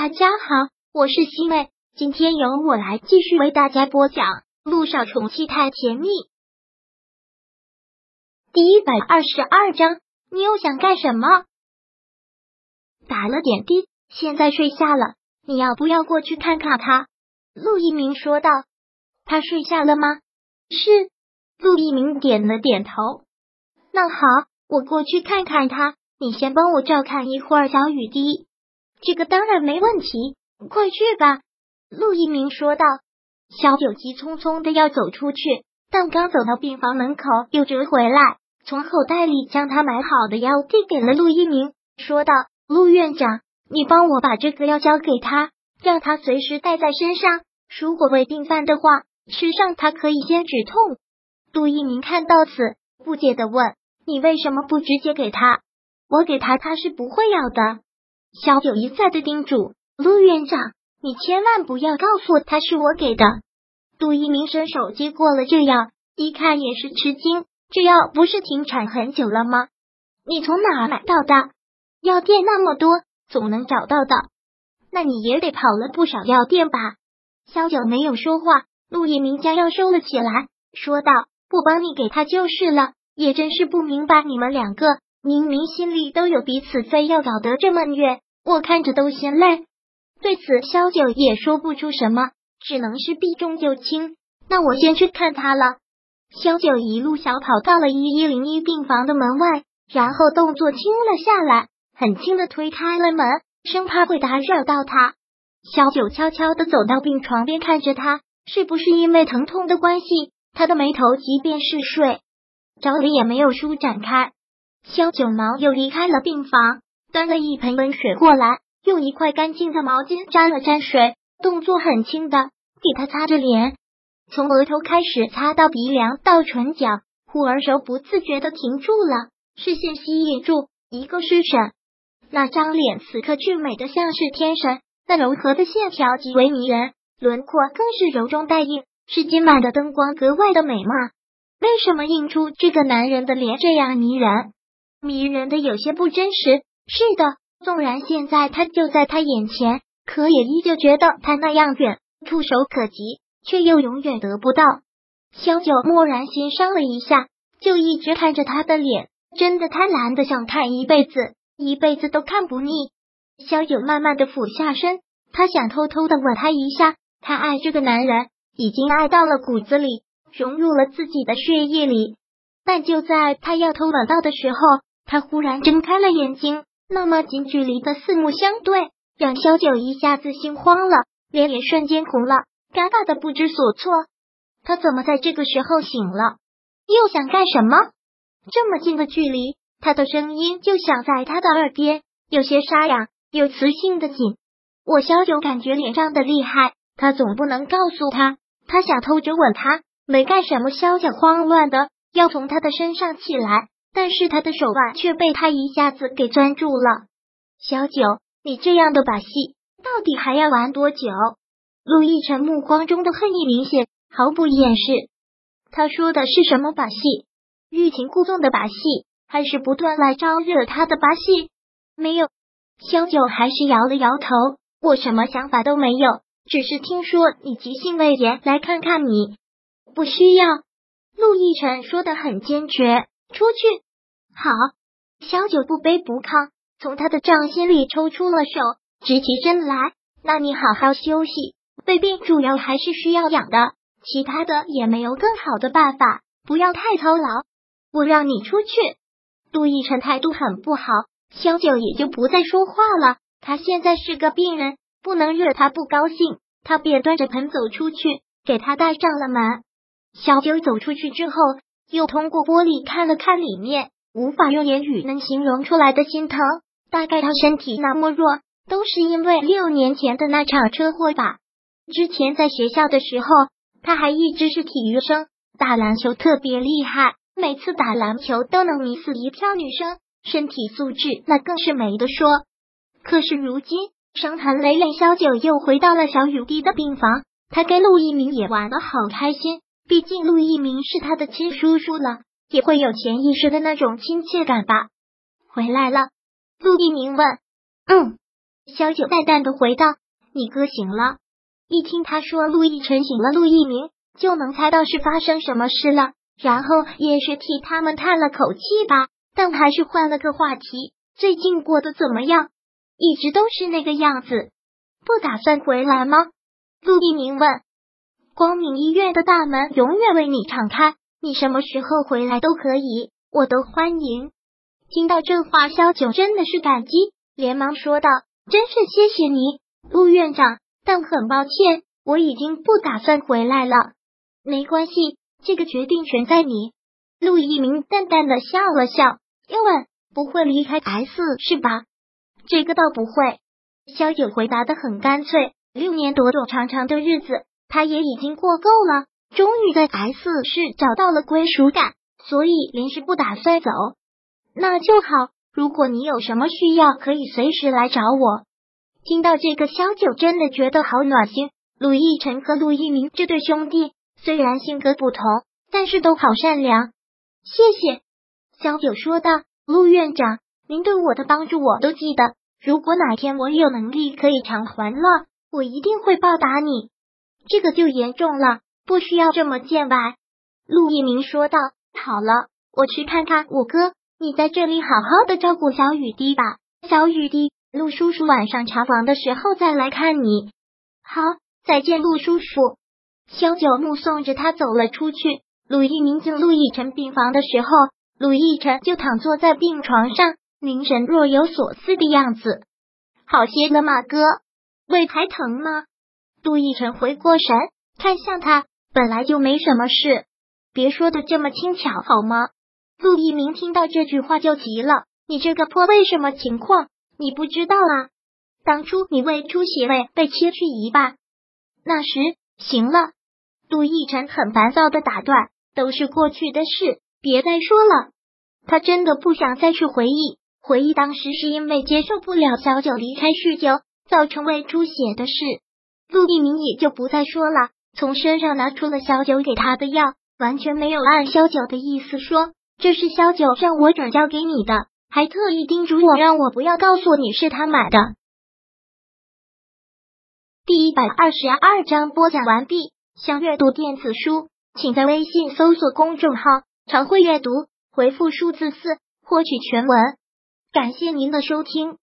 大家好，我是西妹，今天由我来继续为大家播讲《路上宠妻太甜蜜》第一百二十二章。你又想干什么？打了点滴，现在睡下了。你要不要过去看看他？陆一鸣说道。他睡下了吗？是。陆一鸣点了点头。那好，我过去看看他。你先帮我照看一会儿小雨滴。这个当然没问题，快去吧。陆一鸣说道。小九急匆匆的要走出去，但刚走到病房门口又折回来，从口袋里将他买好的药递给了陆一鸣，说道：“陆院长，你帮我把这个药交给他，让他随时带在身上。如果胃病犯的话，吃上它可以先止痛。”陆一鸣看到此，不解的问：“你为什么不直接给他？我给他，他是不会要的。”小九一再的叮嘱陆院长：“你千万不要告诉他是我给的。”杜一鸣伸手接过了这药，一看也是吃惊：“这药不是停产很久了吗？你从哪买到的？药店那么多，总能找到的。那你也得跑了不少药店吧？”萧九没有说话，陆一鸣将药收了起来，说道：“不帮你给他就是了。也真是不明白你们两个，明明心里都有彼此，非要搞得这么虐。”我看着都嫌累，对此萧九也说不出什么，只能是避重就轻。那我先去看他了。萧九一路小跑到了一一零一病房的门外，然后动作轻了下来，很轻的推开了门，生怕会打扰到他。萧九悄悄的走到病床边，看着他，是不是因为疼痛的关系，他的眉头即便是睡着了也没有舒展开。萧九毛又离开了病房。端了一盆温水过来，用一块干净的毛巾沾了沾水，动作很轻的给他擦着脸，从额头开始擦到鼻梁到唇角，忽而手不自觉的停住了，视线吸引住一个失神，那张脸此刻俊美的像是天神，那柔和的线条极为迷人，轮廓更是柔中带硬，是今晚的灯光格外的美吗？为什么映出这个男人的脸这样迷人？迷人的有些不真实。是的，纵然现在他就在他眼前，可也依旧觉得他那样远，触手可及，却又永远得不到。萧九蓦然心伤了一下，就一直看着他的脸，真的贪婪的想看一辈子，一辈子都看不腻。萧九慢慢的俯下身，他想偷偷的吻他一下，他爱这个男人，已经爱到了骨子里，融入了自己的血液里。但就在他要偷吻到的时候，他忽然睁开了眼睛。那么近距离的四目相对，让萧九一下子心慌了，脸也瞬间红了，尴尬的不知所措。他怎么在这个时候醒了？又想干什么？这么近的距离，他的声音就响在他的耳边，有些沙哑，有磁性的紧。我萧九感觉脸胀的厉害，他总不能告诉他，他想偷着吻他，没干什么。萧九慌乱的要从他的身上起来。但是他的手腕却被他一下子给攥住了。小九，你这样的把戏到底还要玩多久？陆亦辰目光中的恨意明显，毫不掩饰。他说的是什么把戏？欲擒故纵的把戏，还是不断来招惹他的把戏？没有。萧九还是摇了摇头，我什么想法都没有，只是听说你急性胃炎，来看看你。不需要。陆亦辰说的很坚决。出去，好。萧九不卑不亢，从他的掌心里抽出了手，直起身来。那你好好休息，胃病主要还是需要养的，其他的也没有更好的办法。不要太操劳，我让你出去。杜奕晨态度很不好，萧九也就不再说话了。他现在是个病人，不能惹他不高兴。他便端着盆走出去，给他带上了门。小九走出去之后。又通过玻璃看了看里面，无法用言语能形容出来的心疼。大概他身体那么弱，都是因为六年前的那场车祸吧。之前在学校的时候，他还一直是体育生，打篮球特别厉害，每次打篮球都能迷死一票女生，身体素质那更是没得说。可是如今伤痕累累，萧九又回到了小雨滴的病房，他跟陆一鸣也玩的好开心。毕竟陆一鸣是他的亲叔叔了，也会有潜意识的那种亲切感吧。回来了，陆一鸣问：“嗯。”萧九淡淡的回道：“你哥醒了。”一听他说陆亦辰醒了，陆一鸣就能猜到是发生什么事了，然后也是替他们叹了口气吧，但还是换了个话题：“最近过得怎么样？”一直都是那个样子，不打算回来吗？陆一鸣问。光明医院的大门永远为你敞开，你什么时候回来都可以，我都欢迎。听到这话，萧九真的是感激，连忙说道：“真是谢谢你，陆院长。但很抱歉，我已经不打算回来了。没关系，这个决定权在你。”陆一鸣淡淡的笑了笑，又问：“不会离开 S 是吧？”这个倒不会，萧九回答的很干脆。六年躲躲长长的日子，他也已经过够了，终于在 S 市找到了归属感，所以临时不打算走。那就好，如果你有什么需要，可以随时来找我。听到这个，萧九真的觉得好暖心。陆亦辰和陆一鸣这对兄弟虽然性格不同，但是都好善良。谢谢，萧九说道。陆院长。您对我的帮助我都记得，如果哪天我有能力可以偿还了，我一定会报答你。这个就严重了，不需要这么见外。陆一鸣说道：“好了，我去看看我哥，你在这里好好的照顾小雨滴吧。小雨滴，陆叔叔晚上查房的时候再来看你。好，再见，陆叔叔。”萧九目送着他走了出去。陆一鸣进陆亦辰病房的时候，陆亦辰就躺坐在病床上。凝神若有所思的样子，好些了吗？哥，胃还疼吗？杜奕晨回过神，看向他，本来就没什么事，别说的这么轻巧好吗？陆一鸣听到这句话就急了，你这个破胃什么情况？你不知道啊？当初你胃出血，胃被切去一半，那时行了。杜奕晨很烦躁的打断，都是过去的事，别再说了。他真的不想再去回忆。回忆当时是因为接受不了小九离开酗酒造成胃出血的事，陆一鸣也就不再说了。从身上拿出了小九给他的药，完全没有按小九的意思说，这是小九让我转交给你的，还特意叮嘱我让我不要告诉你是他买的。第一百二十二章播讲完毕。想阅读电子书，请在微信搜索公众号“常会阅读”，回复数字四获取全文。感谢您的收听。